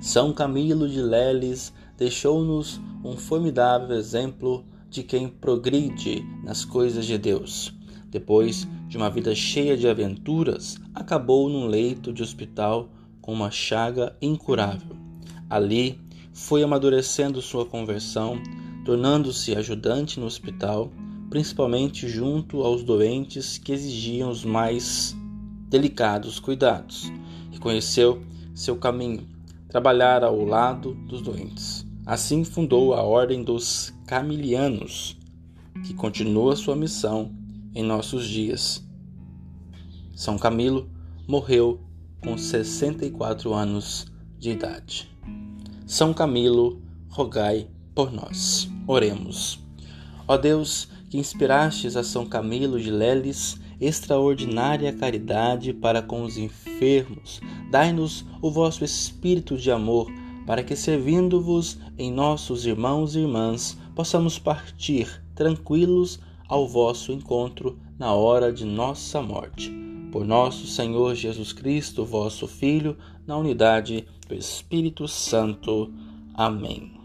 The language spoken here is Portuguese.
São Camilo de Leles deixou-nos um formidável exemplo de quem progride nas coisas de Deus. Depois de uma vida cheia de aventuras, acabou num leito de hospital com uma chaga incurável. Ali foi amadurecendo sua conversão, tornando-se ajudante no hospital, principalmente junto aos doentes que exigiam os mais delicados cuidados. E conheceu seu caminho, trabalhar ao lado dos doentes. Assim fundou a Ordem dos Camilianos, que continua sua missão em nossos dias. São Camilo morreu com 64 anos de idade. São Camilo, rogai por nós. Oremos. Ó Deus, que inspirastes a São Camilo de Leles extraordinária caridade para com os enfermos, dai-nos o vosso espírito de amor, para que, servindo-vos em nossos irmãos e irmãs, possamos partir tranquilos ao vosso encontro na hora de nossa morte. Por nosso Senhor Jesus Cristo, vosso Filho, na unidade do Espírito Santo. Amém.